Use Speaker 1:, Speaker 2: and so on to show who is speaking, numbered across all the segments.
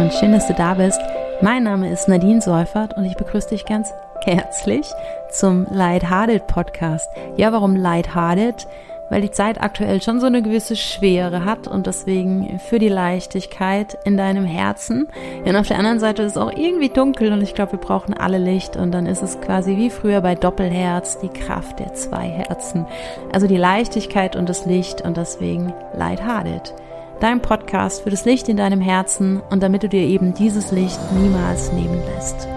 Speaker 1: und schön, dass du da bist. Mein Name ist Nadine Seufert und ich begrüße dich ganz herzlich zum Lighthearted Podcast. Ja, warum Lighthearted? Weil die Zeit aktuell schon so eine gewisse Schwere hat und deswegen für die Leichtigkeit in deinem Herzen. Und auf der anderen Seite ist es auch irgendwie dunkel und ich glaube, wir brauchen alle Licht und dann ist es quasi wie früher bei Doppelherz die Kraft der zwei Herzen. Also die Leichtigkeit und das Licht und deswegen Lighthearted dein Podcast für das Licht in deinem Herzen und damit du dir eben dieses Licht niemals nehmen lässt.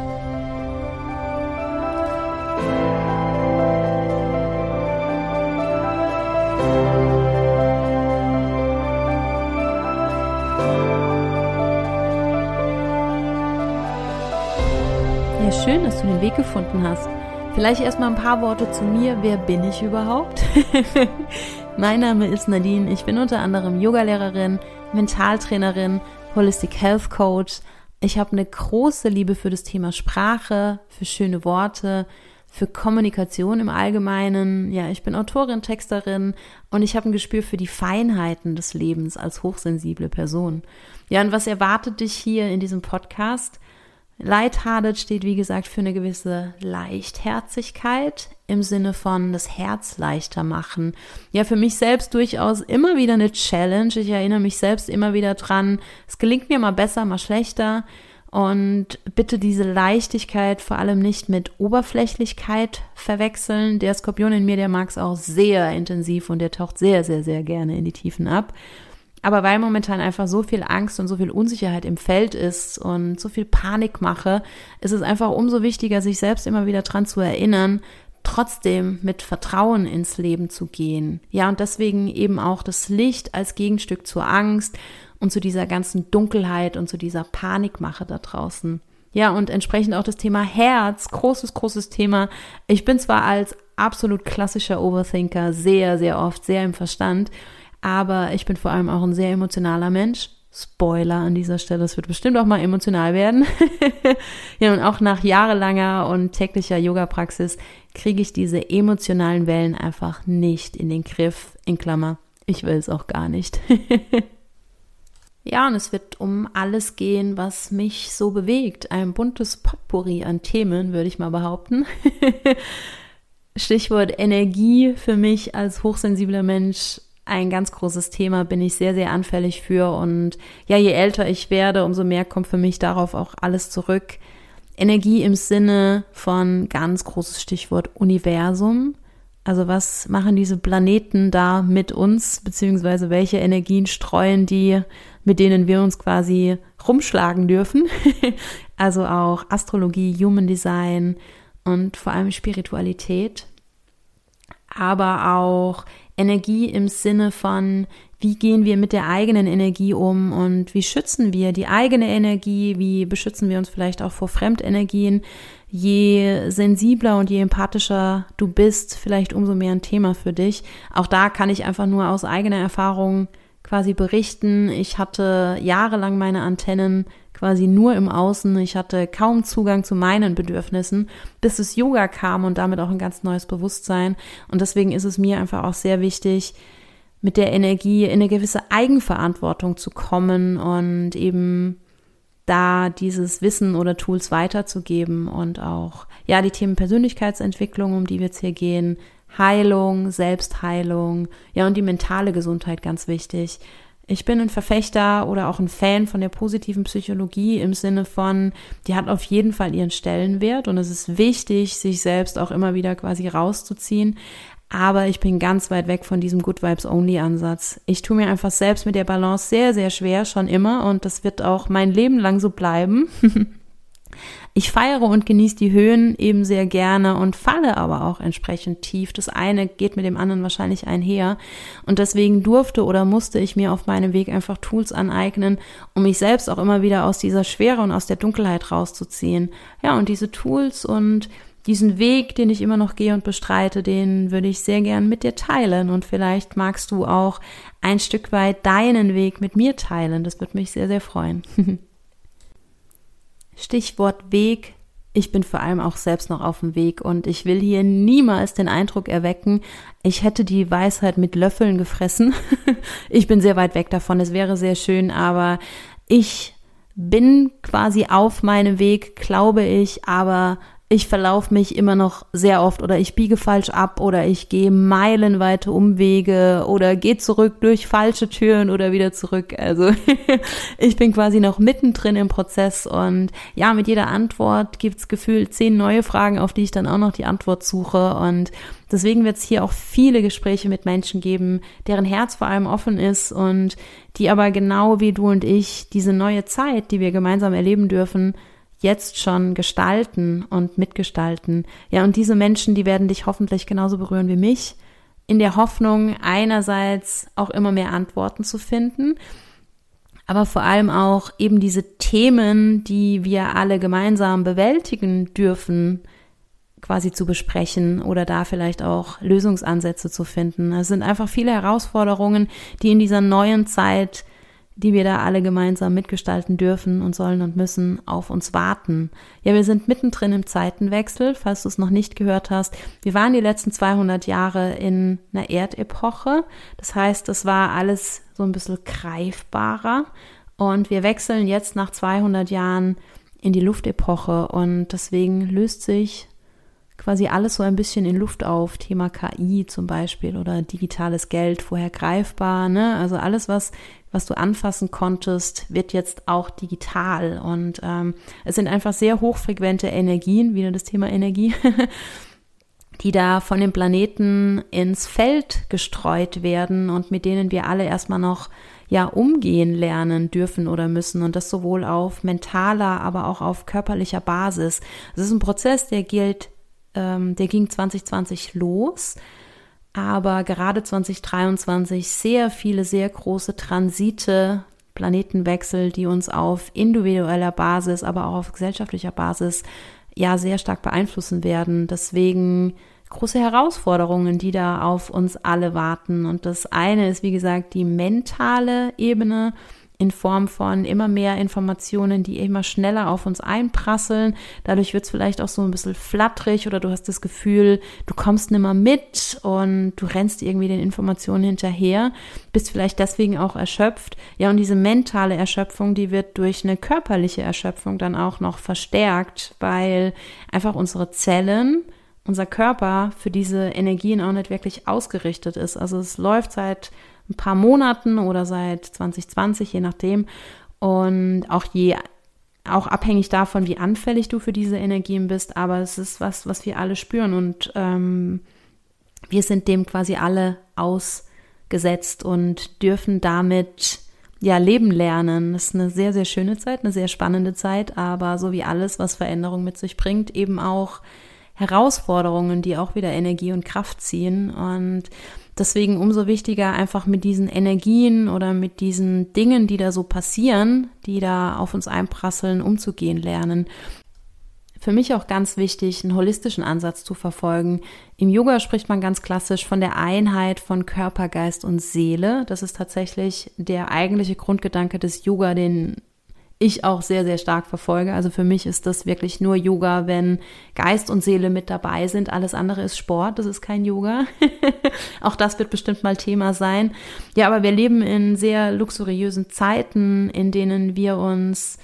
Speaker 1: Ja, schön, dass du den Weg gefunden hast. Vielleicht erstmal ein paar Worte zu mir. Wer bin ich überhaupt? Mein Name ist Nadine. Ich bin unter anderem Yogalehrerin, Mentaltrainerin, Holistic Health Coach. Ich habe eine große Liebe für das Thema Sprache, für schöne Worte, für Kommunikation im Allgemeinen. Ja, ich bin Autorin, Texterin und ich habe ein Gespür für die Feinheiten des Lebens als hochsensible Person. Ja, und was erwartet dich hier in diesem Podcast? Lighthearted steht, wie gesagt, für eine gewisse Leichtherzigkeit im Sinne von das Herz leichter machen. Ja, für mich selbst durchaus immer wieder eine Challenge. Ich erinnere mich selbst immer wieder dran. Es gelingt mir mal besser, mal schlechter. Und bitte diese Leichtigkeit vor allem nicht mit Oberflächlichkeit verwechseln. Der Skorpion in mir, der mag es auch sehr intensiv und der taucht sehr, sehr, sehr gerne in die Tiefen ab. Aber weil momentan einfach so viel Angst und so viel Unsicherheit im Feld ist und so viel Panik mache, ist es einfach umso wichtiger, sich selbst immer wieder dran zu erinnern, trotzdem mit Vertrauen ins Leben zu gehen. Ja, und deswegen eben auch das Licht als Gegenstück zur Angst und zu dieser ganzen Dunkelheit und zu dieser Panikmache da draußen. Ja, und entsprechend auch das Thema Herz, großes, großes Thema. Ich bin zwar als absolut klassischer Overthinker sehr, sehr oft sehr im Verstand aber ich bin vor allem auch ein sehr emotionaler Mensch. Spoiler an dieser Stelle, es wird bestimmt auch mal emotional werden. ja, und auch nach jahrelanger und täglicher Yoga-Praxis kriege ich diese emotionalen Wellen einfach nicht in den Griff. In Klammer, ich will es auch gar nicht. ja, und es wird um alles gehen, was mich so bewegt. Ein buntes Potpourri an Themen, würde ich mal behaupten. Stichwort Energie für mich als hochsensibler Mensch ein ganz großes Thema, bin ich sehr, sehr anfällig für. Und ja, je älter ich werde, umso mehr kommt für mich darauf auch alles zurück. Energie im Sinne von ganz großes Stichwort Universum. Also was machen diese Planeten da mit uns, beziehungsweise welche Energien streuen die, mit denen wir uns quasi rumschlagen dürfen. also auch Astrologie, Human Design und vor allem Spiritualität. Aber auch Energie im Sinne von, wie gehen wir mit der eigenen Energie um und wie schützen wir die eigene Energie, wie beschützen wir uns vielleicht auch vor Fremdenergien. Je sensibler und je empathischer du bist, vielleicht umso mehr ein Thema für dich. Auch da kann ich einfach nur aus eigener Erfahrung quasi berichten. Ich hatte jahrelang meine Antennen quasi nur im Außen. Ich hatte kaum Zugang zu meinen Bedürfnissen, bis das Yoga kam und damit auch ein ganz neues Bewusstsein. Und deswegen ist es mir einfach auch sehr wichtig, mit der Energie in eine gewisse Eigenverantwortung zu kommen und eben da dieses Wissen oder Tools weiterzugeben und auch, ja, die Themen Persönlichkeitsentwicklung, um die wir jetzt hier gehen, Heilung, Selbstheilung, ja, und die mentale Gesundheit ganz wichtig. Ich bin ein Verfechter oder auch ein Fan von der positiven Psychologie im Sinne von, die hat auf jeden Fall ihren Stellenwert und es ist wichtig, sich selbst auch immer wieder quasi rauszuziehen. Aber ich bin ganz weit weg von diesem Good Vibes Only Ansatz. Ich tue mir einfach selbst mit der Balance sehr, sehr schwer, schon immer und das wird auch mein Leben lang so bleiben. Ich feiere und genieße die Höhen eben sehr gerne und falle aber auch entsprechend tief. Das eine geht mit dem anderen wahrscheinlich einher. Und deswegen durfte oder musste ich mir auf meinem Weg einfach Tools aneignen, um mich selbst auch immer wieder aus dieser Schwere und aus der Dunkelheit rauszuziehen. Ja, und diese Tools und diesen Weg, den ich immer noch gehe und bestreite, den würde ich sehr gern mit dir teilen. Und vielleicht magst du auch ein Stück weit deinen Weg mit mir teilen. Das würde mich sehr, sehr freuen. Stichwort Weg. Ich bin vor allem auch selbst noch auf dem Weg und ich will hier niemals den Eindruck erwecken, ich hätte die Weisheit mit Löffeln gefressen. ich bin sehr weit weg davon. Es wäre sehr schön, aber ich bin quasi auf meinem Weg, glaube ich, aber ich verlaufe mich immer noch sehr oft oder ich biege falsch ab oder ich gehe meilenweite Umwege oder gehe zurück durch falsche Türen oder wieder zurück. Also ich bin quasi noch mittendrin im Prozess und ja, mit jeder Antwort gibt's gefühlt zehn neue Fragen, auf die ich dann auch noch die Antwort suche und deswegen wird es hier auch viele Gespräche mit Menschen geben, deren Herz vor allem offen ist und die aber genau wie du und ich diese neue Zeit, die wir gemeinsam erleben dürfen, jetzt schon gestalten und mitgestalten. Ja, und diese Menschen, die werden dich hoffentlich genauso berühren wie mich, in der Hoffnung, einerseits auch immer mehr Antworten zu finden, aber vor allem auch eben diese Themen, die wir alle gemeinsam bewältigen dürfen, quasi zu besprechen oder da vielleicht auch Lösungsansätze zu finden. Es sind einfach viele Herausforderungen, die in dieser neuen Zeit die wir da alle gemeinsam mitgestalten dürfen und sollen und müssen, auf uns warten. Ja, wir sind mittendrin im Zeitenwechsel, falls du es noch nicht gehört hast. Wir waren die letzten 200 Jahre in einer Erdepoche. Das heißt, es war alles so ein bisschen greifbarer. Und wir wechseln jetzt nach 200 Jahren in die Luftepoche. Und deswegen löst sich quasi alles so ein bisschen in Luft auf. Thema KI zum Beispiel oder digitales Geld, vorher greifbar. Ne? Also alles, was was du anfassen konntest, wird jetzt auch digital. Und ähm, es sind einfach sehr hochfrequente Energien, wieder das Thema Energie, die da von dem Planeten ins Feld gestreut werden und mit denen wir alle erstmal noch ja umgehen lernen dürfen oder müssen und das sowohl auf mentaler, aber auch auf körperlicher Basis. Es ist ein Prozess, der gilt, ähm, der ging 2020 los aber gerade 2023 sehr viele, sehr große Transite, Planetenwechsel, die uns auf individueller Basis, aber auch auf gesellschaftlicher Basis ja sehr stark beeinflussen werden. Deswegen große Herausforderungen, die da auf uns alle warten. Und das eine ist, wie gesagt, die mentale Ebene, in Form von immer mehr Informationen, die immer schneller auf uns einprasseln. Dadurch wird es vielleicht auch so ein bisschen flatterig oder du hast das Gefühl, du kommst nimmer mit und du rennst irgendwie den Informationen hinterher, bist vielleicht deswegen auch erschöpft. Ja, und diese mentale Erschöpfung, die wird durch eine körperliche Erschöpfung dann auch noch verstärkt, weil einfach unsere Zellen, unser Körper für diese Energien auch nicht wirklich ausgerichtet ist. Also es läuft seit ein paar Monaten oder seit 2020, je nachdem. Und auch je auch abhängig davon, wie anfällig du für diese Energien bist, aber es ist was, was wir alle spüren und ähm, wir sind dem quasi alle ausgesetzt und dürfen damit ja leben lernen. Das ist eine sehr, sehr schöne Zeit, eine sehr spannende Zeit, aber so wie alles, was Veränderung mit sich bringt, eben auch Herausforderungen, die auch wieder Energie und Kraft ziehen und Deswegen umso wichtiger, einfach mit diesen Energien oder mit diesen Dingen, die da so passieren, die da auf uns einprasseln, umzugehen lernen. Für mich auch ganz wichtig, einen holistischen Ansatz zu verfolgen. Im Yoga spricht man ganz klassisch von der Einheit von Körper, Geist und Seele. Das ist tatsächlich der eigentliche Grundgedanke des Yoga, den ich auch sehr, sehr stark verfolge. Also für mich ist das wirklich nur Yoga, wenn Geist und Seele mit dabei sind. Alles andere ist Sport, das ist kein Yoga. auch das wird bestimmt mal Thema sein. Ja, aber wir leben in sehr luxuriösen Zeiten, in denen wir uns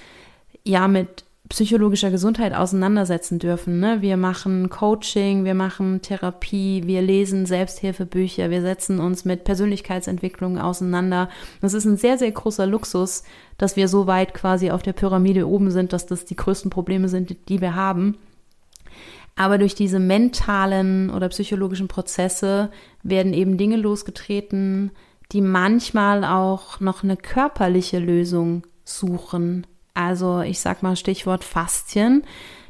Speaker 1: ja mit psychologischer Gesundheit auseinandersetzen dürfen. Ne? Wir machen Coaching, wir machen Therapie, wir lesen Selbsthilfebücher, wir setzen uns mit Persönlichkeitsentwicklung auseinander. Das ist ein sehr, sehr großer Luxus, dass wir so weit quasi auf der Pyramide oben sind, dass das die größten Probleme sind, die wir haben. Aber durch diese mentalen oder psychologischen Prozesse werden eben Dinge losgetreten, die manchmal auch noch eine körperliche Lösung suchen. Also ich sag mal Stichwort Faszien.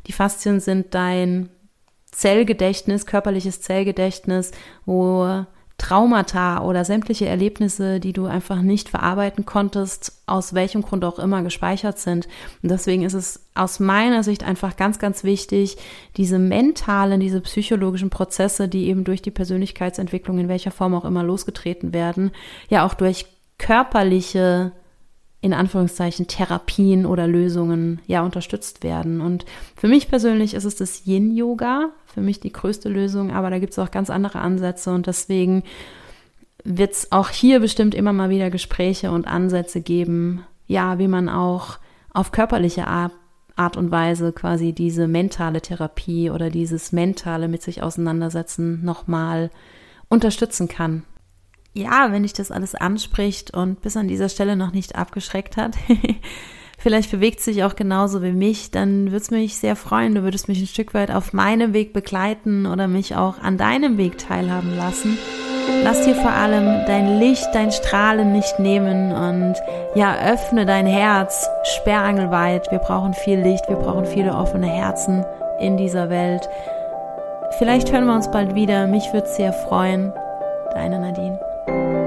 Speaker 1: Die Faszien sind dein Zellgedächtnis, körperliches Zellgedächtnis, wo Traumata oder sämtliche Erlebnisse, die du einfach nicht verarbeiten konntest, aus welchem Grund auch immer gespeichert sind. Und deswegen ist es aus meiner Sicht einfach ganz, ganz wichtig, diese mentalen, diese psychologischen Prozesse, die eben durch die Persönlichkeitsentwicklung in welcher Form auch immer losgetreten werden, ja auch durch körperliche in Anführungszeichen Therapien oder Lösungen ja unterstützt werden. Und für mich persönlich ist es das Yin-Yoga, für mich die größte Lösung, aber da gibt es auch ganz andere Ansätze und deswegen wird es auch hier bestimmt immer mal wieder Gespräche und Ansätze geben, ja, wie man auch auf körperliche Art, Art und Weise quasi diese mentale Therapie oder dieses mentale mit sich auseinandersetzen nochmal unterstützen kann. Ja, wenn dich das alles anspricht und bis an dieser Stelle noch nicht abgeschreckt hat, vielleicht bewegt sich auch genauso wie mich, dann würde es mich sehr freuen. Du würdest mich ein Stück weit auf meinem Weg begleiten oder mich auch an deinem Weg teilhaben lassen. Lass dir vor allem dein Licht, dein Strahlen nicht nehmen und ja, öffne dein Herz sperrangelweit. Wir brauchen viel Licht, wir brauchen viele offene Herzen in dieser Welt. Vielleicht hören wir uns bald wieder. Mich würde sehr freuen. Deine Nadine. Thank you.